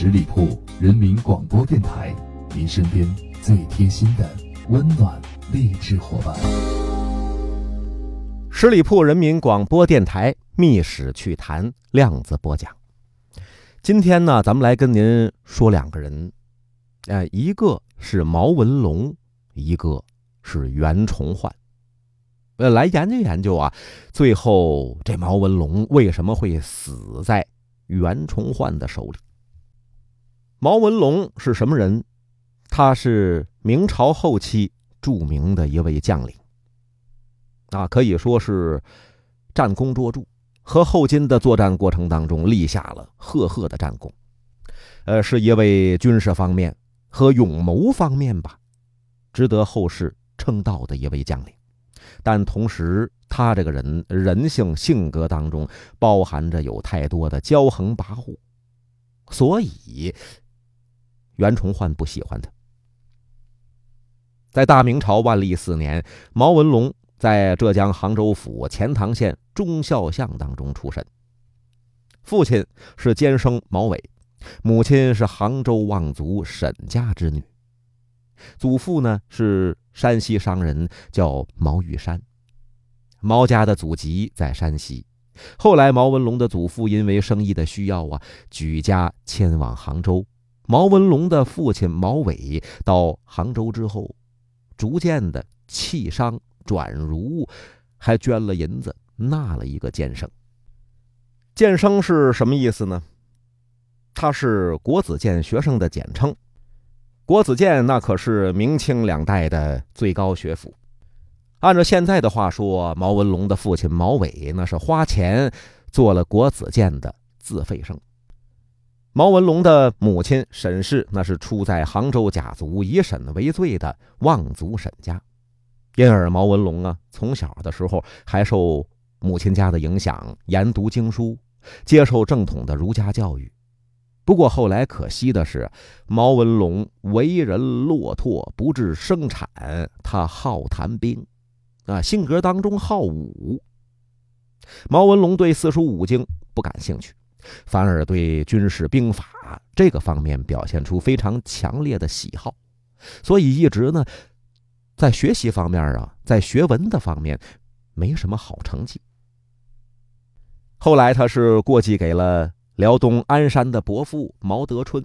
十里铺人民广播电台，您身边最贴心的温暖励志伙伴。十里铺人民广播电台《密史趣谈》量子播讲。今天呢，咱们来跟您说两个人，呃，一个是毛文龙，一个是袁崇焕。呃，来研究研究啊，最后这毛文龙为什么会死在袁崇焕的手里？毛文龙是什么人？他是明朝后期著名的一位将领，啊，可以说是战功卓著，和后金的作战过程当中立下了赫赫的战功。呃，是一位军事方面和勇谋方面吧，值得后世称道的一位将领。但同时，他这个人人性性格当中包含着有太多的骄横跋扈，所以袁崇焕不喜欢他。在大明朝万历四年，毛文龙在浙江杭州府钱塘县忠孝巷当中出身，父亲是监生毛伟，母亲是杭州望族沈家之女。祖父呢是山西商人，叫毛玉山。毛家的祖籍在山西，后来毛文龙的祖父因为生意的需要啊，举家迁往杭州。毛文龙的父亲毛伟到杭州之后，逐渐的弃商转儒，还捐了银子纳了一个监生。监生是什么意思呢？他是国子监学生的简称。国子监那可是明清两代的最高学府，按照现在的话说，毛文龙的父亲毛伟那是花钱做了国子监的自费生。毛文龙的母亲沈氏那是出在杭州家族以沈为最的望族沈家，因而毛文龙啊从小的时候还受母亲家的影响，研读经书，接受正统的儒家教育。不过后来可惜的是，毛文龙为人落拓，不治生产。他好谈兵，啊，性格当中好武。毛文龙对四书五经不感兴趣，反而对军事兵法这个方面表现出非常强烈的喜好，所以一直呢，在学习方面啊，在学文的方面没什么好成绩。后来他是过继给了。辽东鞍山的伯父毛德春，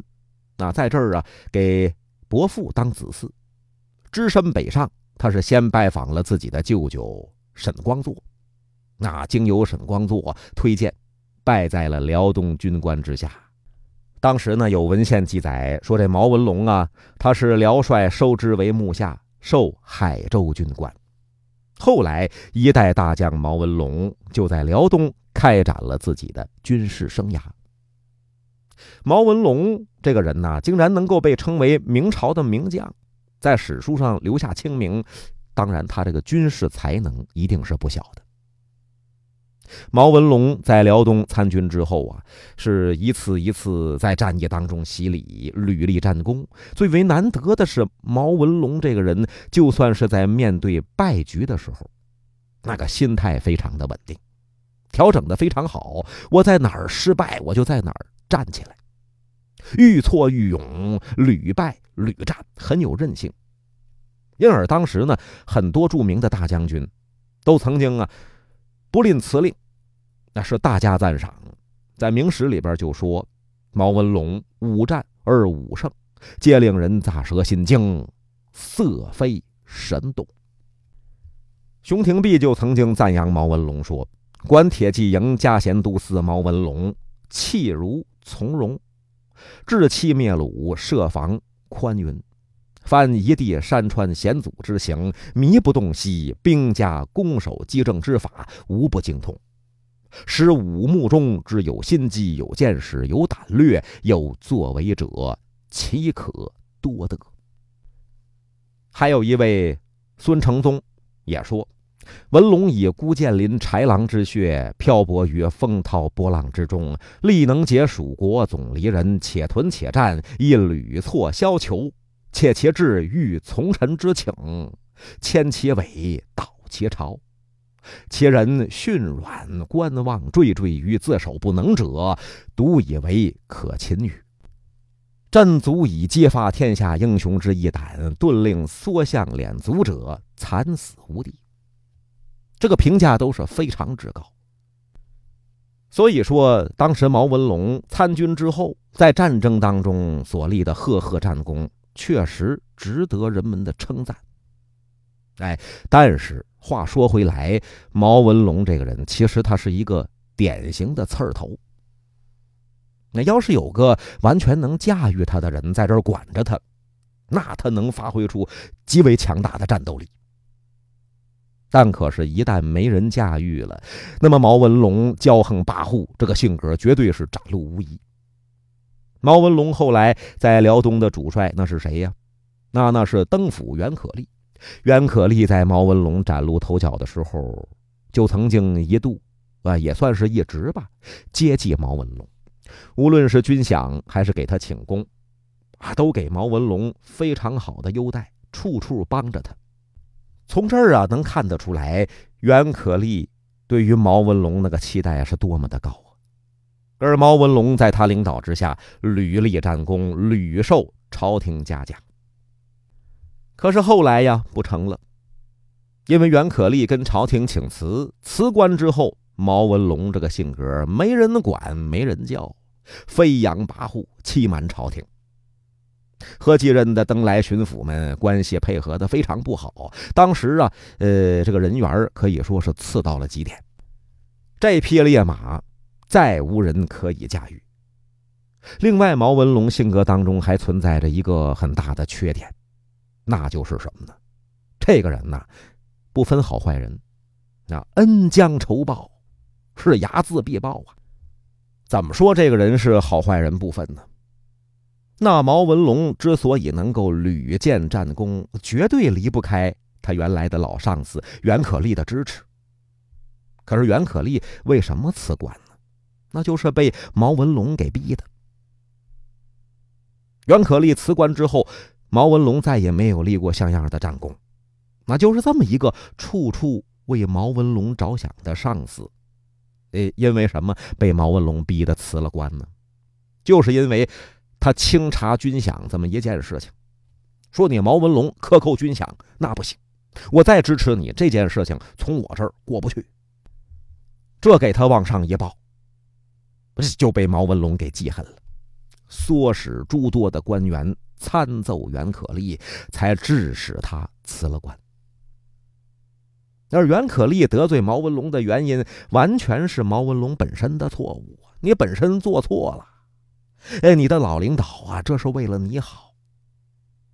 那，在这儿啊给伯父当子嗣，只身北上。他是先拜访了自己的舅舅沈光作，那经由沈光作推荐，败在了辽东军官之下。当时呢有文献记载说，这毛文龙啊，他是辽帅收之为幕下，授海州军官。后来一代大将毛文龙就在辽东开展了自己的军事生涯。毛文龙这个人呢，竟然能够被称为明朝的名将，在史书上留下清名。当然，他这个军事才能一定是不小的。毛文龙在辽东参军之后啊，是一次一次在战役当中洗礼，屡立战功。最为难得的是，毛文龙这个人，就算是在面对败局的时候，那个心态非常的稳定，调整的非常好。我在哪儿失败，我就在哪儿。站起来，愈挫愈勇，屡败屡战，很有韧性。因而当时呢，很多著名的大将军都曾经啊不吝辞令，那是大加赞赏。在明史里边就说：“毛文龙五战而五胜，皆令人咋舌心惊，色非神动。”熊廷弼就曾经赞扬毛文龙说：“管铁骑营加贤都司毛文龙，气如。”从容，志气灭虏，设防宽云。凡一地山川险阻之行，迷不洞悉兵家攻守机政之法，无不精通。使武目中之有心机、有见识、有胆略、有作为者，岂可多得？还有一位孙承宗也说。文龙以孤剑临豺狼之血，漂泊于风涛波浪之中，力能解蜀国总离人，且屯且战，一屡挫削求，且其志欲从臣之请，牵其尾，倒其巢。其人驯软观望，惴惴于自守不能者，独以为可擒与。朕足以揭发天下英雄之一胆，顿令缩向敛足者惨死无地。这个评价都是非常之高。所以说，当时毛文龙参军之后，在战争当中所立的赫赫战功，确实值得人们的称赞。哎，但是话说回来，毛文龙这个人，其实他是一个典型的刺儿头。那要是有个完全能驾驭他的人在这儿管着他，那他能发挥出极为强大的战斗力。但可是，一旦没人驾驭了，那么毛文龙骄横跋扈这个性格绝对是展露无遗。毛文龙后来在辽东的主帅那是谁呀？那那是登府袁可立。袁可立在毛文龙崭露头角的时候，就曾经一度啊，也算是一直吧，接济毛文龙。无论是军饷还是给他请功，啊，都给毛文龙非常好的优待，处处帮着他。从这儿啊，能看得出来，袁可立对于毛文龙那个期待是多么的高而毛文龙在他领导之下，屡立战功，屡受朝廷嘉奖。可是后来呀，不成了，因为袁可立跟朝廷请辞，辞官之后。毛文龙这个性格，没人管，没人教，飞扬跋扈，欺瞒朝廷，和继任的登莱巡抚们关系配合的非常不好。当时啊，呃，这个人缘可以说是次到了极点。这匹烈马，再无人可以驾驭。另外，毛文龙性格当中还存在着一个很大的缺点，那就是什么呢？这个人呐，不分好坏人，那恩将仇报。是睚眦必报啊！怎么说这个人是好坏人不分呢？那毛文龙之所以能够屡建战功，绝对离不开他原来的老上司袁可立的支持。可是袁可立为什么辞官？那就是被毛文龙给逼的。袁可立辞官之后，毛文龙再也没有立过像样的战功，那就是这么一个处处为毛文龙着想的上司。诶，因为什么被毛文龙逼得辞了官呢？就是因为他清查军饷这么一件事情，说你毛文龙克扣军饷那不行，我再支持你这件事情从我这儿过不去。这给他往上一报，就被毛文龙给记恨了，唆使诸多的官员参奏袁可立，才致使他辞了官。而袁可立得罪毛文龙的原因，完全是毛文龙本身的错误你本身做错了，哎，你的老领导啊，这是为了你好，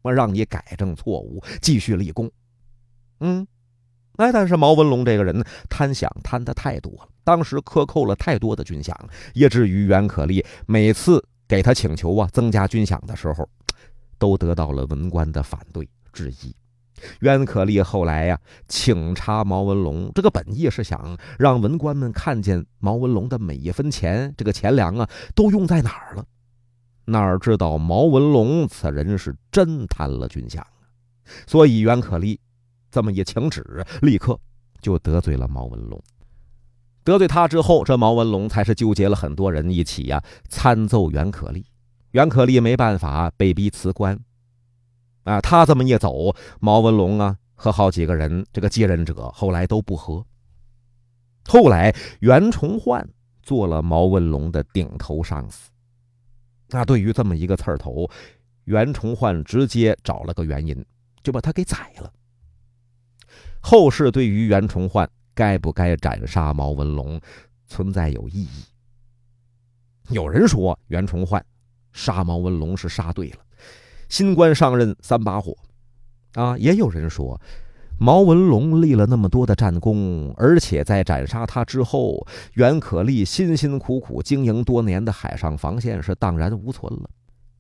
我让你改正错误，继续立功。嗯，哎，但是毛文龙这个人贪饷贪的太多了，当时克扣了太多的军饷，以至于袁可立每次给他请求啊增加军饷的时候，都得到了文官的反对质疑。袁可立后来呀，请查毛文龙，这个本意是想让文官们看见毛文龙的每一分钱，这个钱粮啊，都用在哪儿了。哪知道毛文龙此人是真贪了军饷啊！所以袁可立这么一请旨，立刻就得罪了毛文龙。得罪他之后，这毛文龙才是纠结了很多人一起呀参奏袁可立。袁可立没办法，被逼辞官。啊，他这么一走，毛文龙啊和好几个人这个继任者后来都不和。后来袁崇焕做了毛文龙的顶头上司。那对于这么一个刺儿头，袁崇焕直接找了个原因，就把他给宰了。后世对于袁崇焕该不该斩杀毛文龙，存在有异议。有人说袁崇焕杀毛文龙是杀对了。新官上任三把火，啊，也有人说，毛文龙立了那么多的战功，而且在斩杀他之后，袁可立辛辛苦苦经营多年的海上防线是荡然无存了，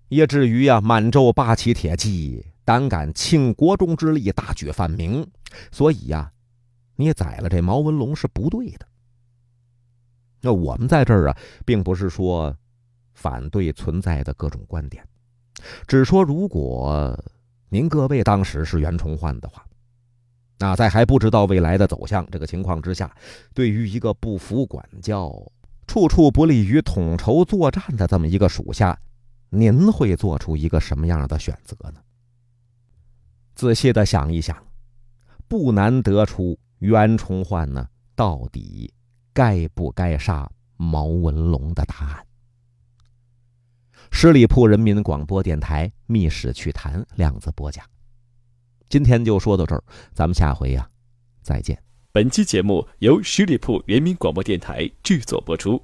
也至于呀，满洲八旗铁骑胆敢倾国中之力大举犯明，所以呀，你宰了这毛文龙是不对的。那我们在这儿啊，并不是说反对存在的各种观点。只说，如果您各位当时是袁崇焕的话，那在还不知道未来的走向这个情况之下，对于一个不服管教、处处不利于统筹作战的这么一个属下，您会做出一个什么样的选择呢？仔细的想一想，不难得出袁崇焕呢到底该不该杀毛文龙的答案。十里铺人民广播电台《密室趣谈》量子播讲，今天就说到这儿，咱们下回呀，再见。本期节目由十里铺人民广播电台制作播出。